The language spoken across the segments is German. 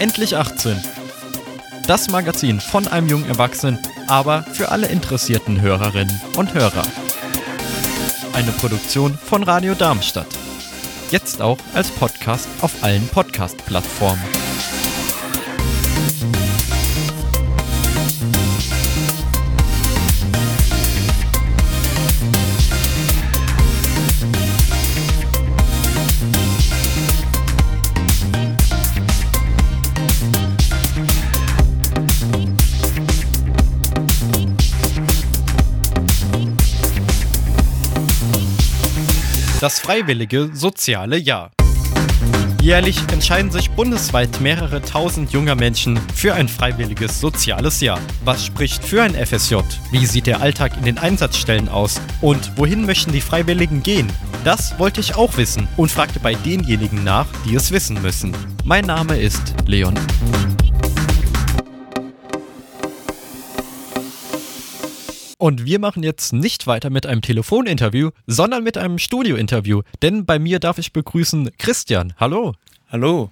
Endlich 18. Das Magazin von einem jungen Erwachsenen, aber für alle interessierten Hörerinnen und Hörer. Eine Produktion von Radio Darmstadt. Jetzt auch als Podcast auf allen Podcast-Plattformen. Das freiwillige soziale Jahr. Jährlich entscheiden sich bundesweit mehrere tausend junger Menschen für ein freiwilliges soziales Jahr. Was spricht für ein FSJ? Wie sieht der Alltag in den Einsatzstellen aus? Und wohin möchten die Freiwilligen gehen? Das wollte ich auch wissen und fragte bei denjenigen nach, die es wissen müssen. Mein Name ist Leon. Und wir machen jetzt nicht weiter mit einem Telefoninterview, sondern mit einem Studiointerview. Denn bei mir darf ich begrüßen Christian. Hallo. Hallo.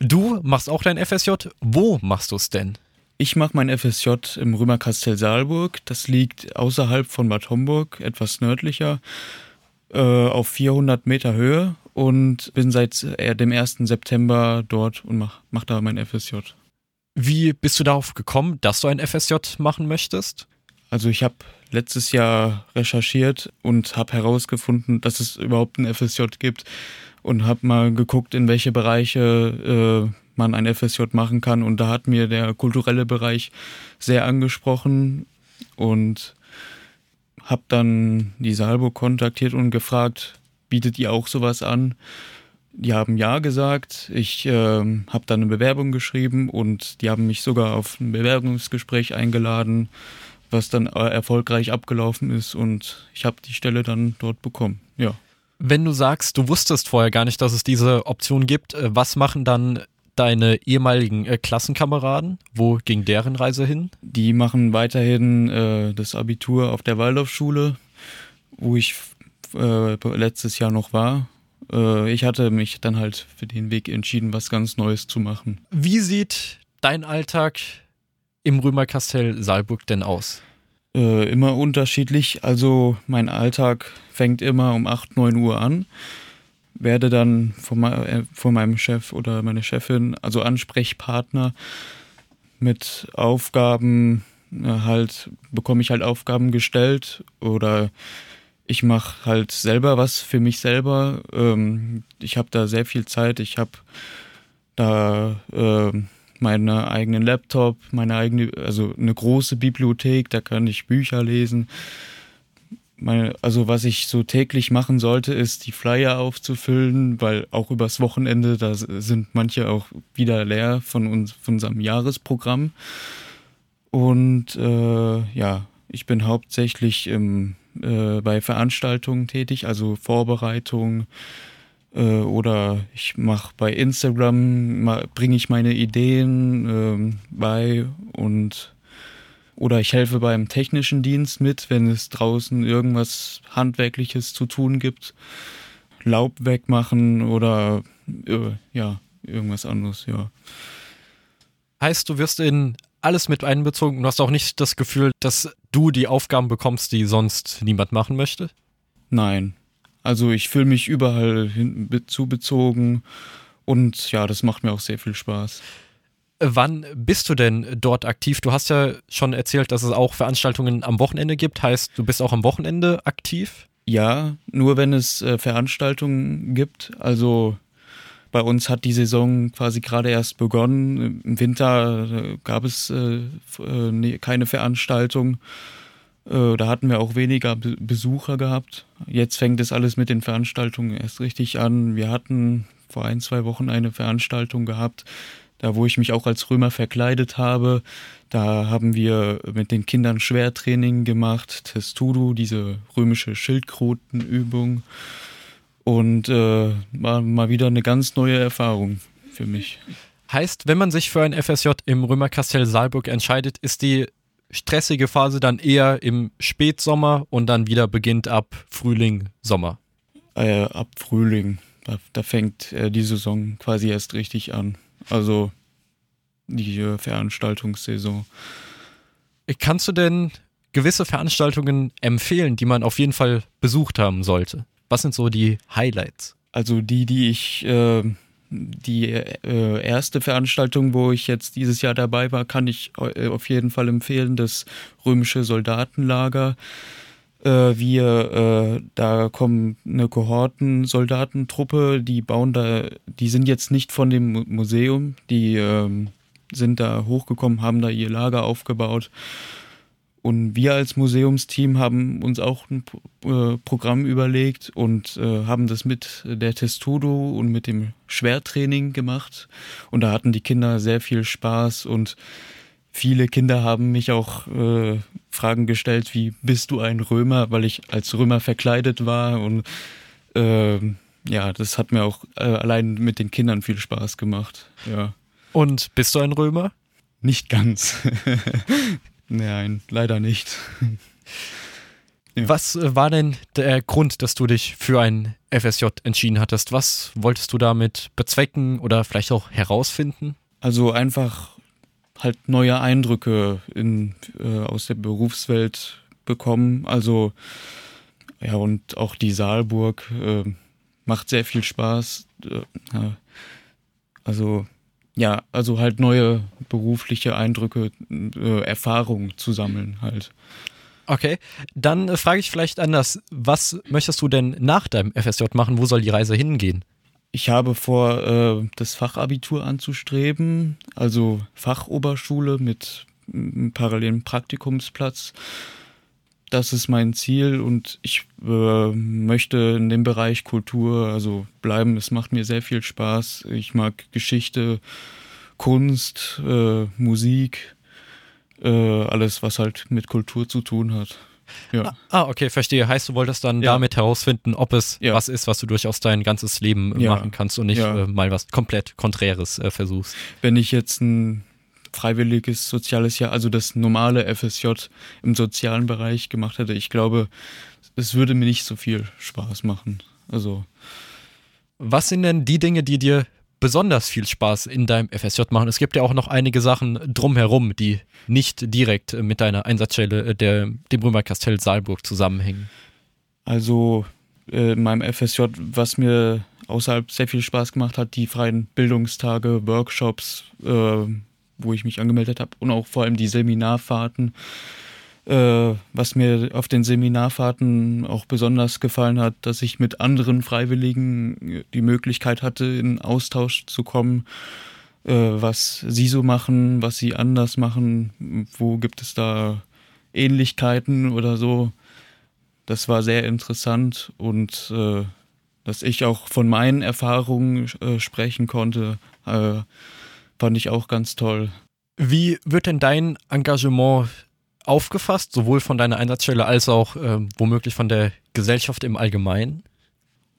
Du machst auch dein FSJ. Wo machst du es denn? Ich mache mein FSJ im Römerkastell Saalburg. Das liegt außerhalb von Bad Homburg, etwas nördlicher, äh, auf 400 Meter Höhe und bin seit äh, dem 1. September dort und mache mach da mein FSJ. Wie bist du darauf gekommen, dass du ein FSJ machen möchtest? Also ich habe letztes Jahr recherchiert und habe herausgefunden, dass es überhaupt ein FSJ gibt und habe mal geguckt, in welche Bereiche äh, man ein FSJ machen kann. Und da hat mir der kulturelle Bereich sehr angesprochen und habe dann die Salbo kontaktiert und gefragt, bietet ihr auch sowas an? Die haben ja gesagt. Ich äh, habe dann eine Bewerbung geschrieben und die haben mich sogar auf ein Bewerbungsgespräch eingeladen was dann äh, erfolgreich abgelaufen ist und ich habe die Stelle dann dort bekommen. Ja. Wenn du sagst, du wusstest vorher gar nicht, dass es diese Option gibt, äh, was machen dann deine ehemaligen äh, Klassenkameraden? Wo ging deren Reise hin? Die machen weiterhin äh, das Abitur auf der Waldorfschule, wo ich äh, letztes Jahr noch war. Äh, ich hatte mich dann halt für den Weg entschieden, was ganz Neues zu machen. Wie sieht dein Alltag im Römerkastell Saalburg denn aus? Äh, immer unterschiedlich. Also mein Alltag fängt immer um 8, 9 Uhr an. Werde dann von, äh, von meinem Chef oder meine Chefin, also Ansprechpartner, mit Aufgaben äh, halt, bekomme ich halt Aufgaben gestellt oder ich mache halt selber was für mich selber. Ähm, ich habe da sehr viel Zeit. Ich habe da äh, meinen eigenen Laptop, meine eigene, also eine große Bibliothek, da kann ich Bücher lesen. Meine, also was ich so täglich machen sollte, ist die Flyer aufzufüllen, weil auch übers Wochenende, da sind manche auch wieder leer von, uns, von unserem Jahresprogramm. Und äh, ja, ich bin hauptsächlich im, äh, bei Veranstaltungen tätig, also Vorbereitung, äh, oder ich mache bei Instagram, bringe ich meine Ideen äh, bei und oder ich helfe beim technischen Dienst mit, wenn es draußen irgendwas Handwerkliches zu tun gibt. Laub wegmachen oder äh, ja, irgendwas anderes, ja. Heißt, du wirst in alles mit einbezogen. Du hast auch nicht das Gefühl, dass du die Aufgaben bekommst, die sonst niemand machen möchte? Nein, also ich fühle mich überall hin, zubezogen und ja, das macht mir auch sehr viel Spaß. Wann bist du denn dort aktiv? Du hast ja schon erzählt, dass es auch Veranstaltungen am Wochenende gibt. Heißt, du bist auch am Wochenende aktiv? Ja, nur wenn es äh, Veranstaltungen gibt. Also bei uns hat die Saison quasi gerade erst begonnen. Im Winter äh, gab es äh, äh ne, keine Veranstaltung. Äh, da hatten wir auch weniger Besucher gehabt. Jetzt fängt es alles mit den Veranstaltungen erst richtig an. Wir hatten vor ein, zwei Wochen eine Veranstaltung gehabt, da wo ich mich auch als Römer verkleidet habe. Da haben wir mit den Kindern Schwertraining gemacht, Testudo, diese römische Schildkrötenübung. Und äh, war mal wieder eine ganz neue Erfahrung für mich. Heißt, wenn man sich für ein FSJ im Römerkastell Saalburg entscheidet, ist die stressige Phase dann eher im Spätsommer und dann wieder beginnt ab Frühling, Sommer? Äh, ab Frühling. Da, da fängt äh, die Saison quasi erst richtig an. Also die äh, Veranstaltungssaison. Kannst du denn gewisse Veranstaltungen empfehlen, die man auf jeden Fall besucht haben sollte? Was sind so die Highlights? Also die, die ich, äh, die äh, erste Veranstaltung, wo ich jetzt dieses Jahr dabei war, kann ich äh, auf jeden Fall empfehlen, das römische Soldatenlager. Äh, wir, äh, da kommen eine Kohorten-Soldatentruppe, die bauen da, die sind jetzt nicht von dem Museum, die ähm, sind da hochgekommen, haben da ihr Lager aufgebaut. Und wir als Museumsteam haben uns auch ein äh, Programm überlegt und äh, haben das mit der Testudo und mit dem Schwertraining gemacht. Und da hatten die Kinder sehr viel Spaß und viele Kinder haben mich auch äh, Fragen gestellt, wie bist du ein Römer, weil ich als Römer verkleidet war und äh, ja, das hat mir auch äh, allein mit den Kindern viel Spaß gemacht. Ja. Und bist du ein Römer? Nicht ganz. Nein, leider nicht. ja. Was äh, war denn der Grund, dass du dich für ein FSJ entschieden hattest? Was wolltest du damit bezwecken oder vielleicht auch herausfinden? Also einfach halt neue Eindrücke in, äh, aus der Berufswelt bekommen. Also ja, und auch die Saalburg äh, macht sehr viel Spaß. Äh, also ja, also halt neue berufliche Eindrücke, äh, Erfahrungen zu sammeln halt. Okay, dann äh, frage ich vielleicht anders. Was möchtest du denn nach deinem FSJ machen? Wo soll die Reise hingehen? Ich habe vor, äh, das Fachabitur anzustreben, also Fachoberschule mit einem parallelen Praktikumsplatz. Das ist mein Ziel und ich äh, möchte in dem Bereich Kultur also bleiben. Es macht mir sehr viel Spaß. Ich mag Geschichte, Kunst, äh, Musik, äh, alles, was halt mit Kultur zu tun hat. Ja. Ah, ah okay, verstehe. Heißt, du wolltest dann ja. damit herausfinden, ob es ja. was ist, was du durchaus dein ganzes Leben machen kannst und nicht äh, mal was komplett Konträres äh, versuchst. Wenn ich jetzt ein freiwilliges soziales Jahr, also das normale FSJ im sozialen Bereich gemacht hätte, ich glaube, es würde mir nicht so viel Spaß machen. Also. Was sind denn die Dinge, die dir besonders viel Spaß in deinem FSJ machen? Es gibt ja auch noch einige Sachen drumherum, die nicht direkt mit deiner Einsatzstelle, der, dem Römerkastell Saalburg zusammenhängen. Also äh, in meinem FSJ, was mir außerhalb sehr viel Spaß gemacht hat, die freien Bildungstage, Workshops, äh, wo ich mich angemeldet habe und auch vor allem die Seminarfahrten. Äh, was mir auf den Seminarfahrten auch besonders gefallen hat, dass ich mit anderen Freiwilligen die Möglichkeit hatte, in Austausch zu kommen, äh, was sie so machen, was sie anders machen, wo gibt es da Ähnlichkeiten oder so. Das war sehr interessant und äh, dass ich auch von meinen Erfahrungen äh, sprechen konnte, äh, fand ich auch ganz toll. Wie wird denn dein Engagement aufgefasst, sowohl von deiner Einsatzstelle als auch äh, womöglich von der Gesellschaft im Allgemeinen?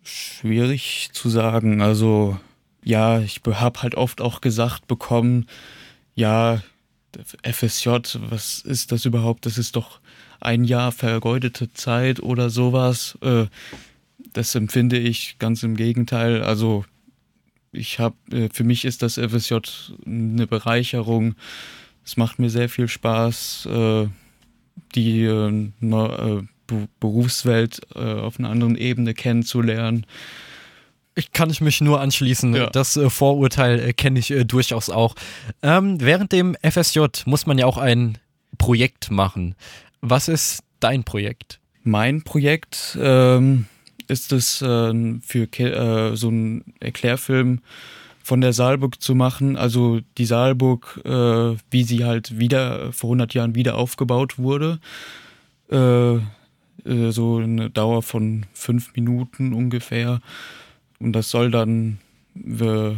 Schwierig zu sagen. Also ja, ich habe halt oft auch gesagt bekommen, ja, FSJ, was ist das überhaupt? Das ist doch ein Jahr vergeudete Zeit oder sowas. Äh, das empfinde ich ganz im Gegenteil. Also ich habe, äh, für mich ist das FSJ eine Bereicherung. Es macht mir sehr viel Spaß, äh, die äh, Berufswelt auf einer anderen Ebene kennenzulernen. Ich kann ich mich nur anschließen. Ja. Das äh, Vorurteil äh, kenne ich äh, durchaus auch. Ähm, während dem FSJ muss man ja auch ein Projekt machen. Was ist dein Projekt? Mein Projekt ähm, ist es äh, für äh, so einen Erklärfilm von der Saalburg zu machen. Also die Saalburg, äh, wie sie halt wieder vor 100 Jahren wieder aufgebaut wurde. Äh, äh, so eine Dauer von fünf Minuten ungefähr. Und das soll dann äh,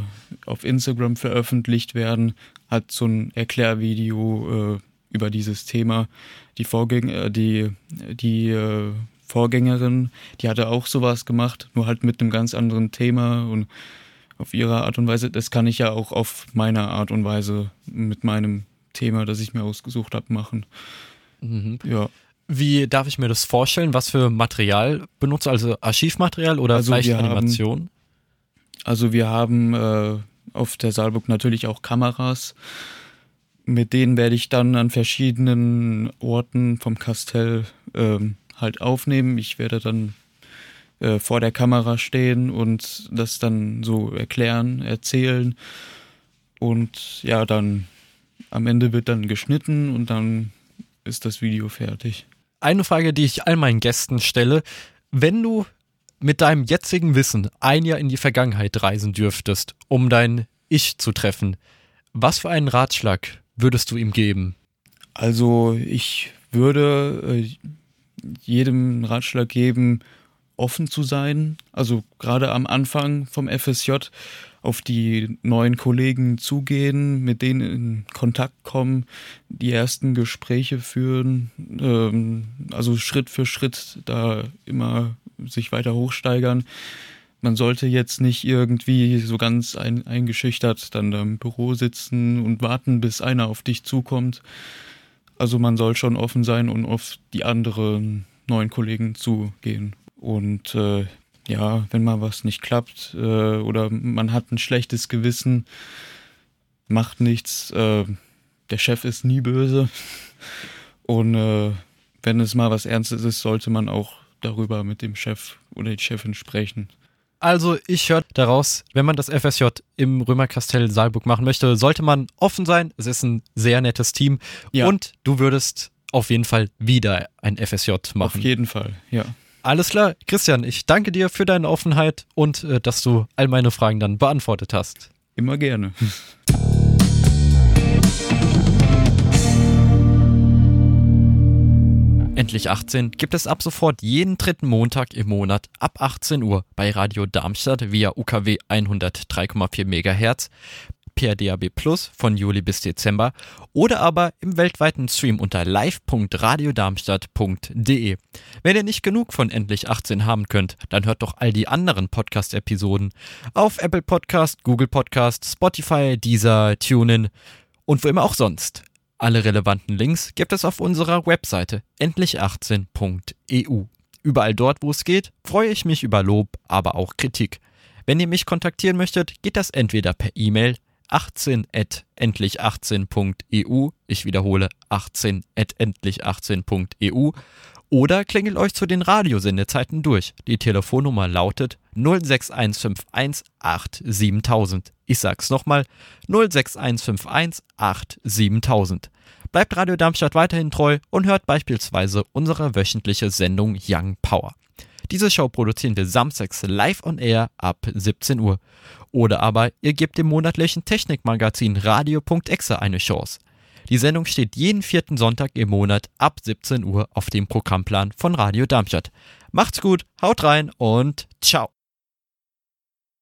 auf Instagram veröffentlicht werden. Hat so ein Erklärvideo über dieses Thema. Die Vorgänger, die, die Vorgängerin, die hatte auch sowas gemacht, nur halt mit einem ganz anderen Thema und auf ihre Art und Weise. Das kann ich ja auch auf meine Art und Weise mit meinem Thema, das ich mir ausgesucht habe, machen. Mhm. Ja. Wie darf ich mir das vorstellen? Was für Material benutzt? Also Archivmaterial oder also vielleicht Animation? Haben, also wir haben äh, auf der Saalburg natürlich auch Kameras mit denen werde ich dann an verschiedenen Orten vom Kastell ähm, halt aufnehmen. Ich werde dann äh, vor der Kamera stehen und das dann so erklären, erzählen. Und ja, dann am Ende wird dann geschnitten und dann ist das Video fertig. Eine Frage, die ich all meinen Gästen stelle. Wenn du mit deinem jetzigen Wissen ein Jahr in die Vergangenheit reisen dürftest, um dein Ich zu treffen, was für einen Ratschlag würdest du ihm geben? Also ich würde äh, jedem Ratschlag geben, offen zu sein. Also gerade am Anfang vom FSJ auf die neuen Kollegen zugehen, mit denen in Kontakt kommen, die ersten Gespräche führen, ähm, also Schritt für Schritt da immer sich weiter hochsteigern. Man sollte jetzt nicht irgendwie so ganz ein, eingeschüchtert dann da im Büro sitzen und warten, bis einer auf dich zukommt. Also man soll schon offen sein und auf die anderen neuen Kollegen zugehen. Und äh, ja, wenn mal was nicht klappt äh, oder man hat ein schlechtes Gewissen, macht nichts. Äh, der Chef ist nie böse. Und äh, wenn es mal was Ernstes ist, sollte man auch darüber mit dem Chef oder die Chefin sprechen. Also ich höre daraus, wenn man das FSJ im Römerkastell Saalburg machen möchte, sollte man offen sein. Es ist ein sehr nettes Team ja. und du würdest auf jeden Fall wieder ein FSJ machen. Auf jeden Fall, ja. Alles klar, Christian, ich danke dir für deine Offenheit und äh, dass du all meine Fragen dann beantwortet hast. Immer gerne. Endlich 18 gibt es ab sofort jeden dritten Montag im Monat ab 18 Uhr bei Radio Darmstadt via UKW 103,4 MHz, per DAB Plus von Juli bis Dezember oder aber im weltweiten Stream unter live.radiodarmstadt.de. Wenn ihr nicht genug von Endlich 18 haben könnt, dann hört doch all die anderen Podcast-Episoden auf Apple Podcast, Google Podcast, Spotify, Deezer, TuneIn und wo immer auch sonst. Alle relevanten Links gibt es auf unserer Webseite endlich18.eu. Überall dort, wo es geht, freue ich mich über Lob, aber auch Kritik. Wenn ihr mich kontaktieren möchtet, geht das entweder per E-Mail 18 endlich18.eu. Ich wiederhole 18 endlich18.eu. Oder klingelt euch zu den Radiosendezeiten durch. Die Telefonnummer lautet 06151 87000. Ich sag's nochmal 06151 87000. Bleibt Radio Darmstadt weiterhin treu und hört beispielsweise unsere wöchentliche Sendung Young Power. Diese Show produzieren wir samstags live on air ab 17 Uhr. Oder aber ihr gebt dem monatlichen Technikmagazin Radio.exe eine Chance. Die Sendung steht jeden vierten Sonntag im Monat ab 17 Uhr auf dem Programmplan von Radio Darmstadt. Macht's gut, haut rein und ciao.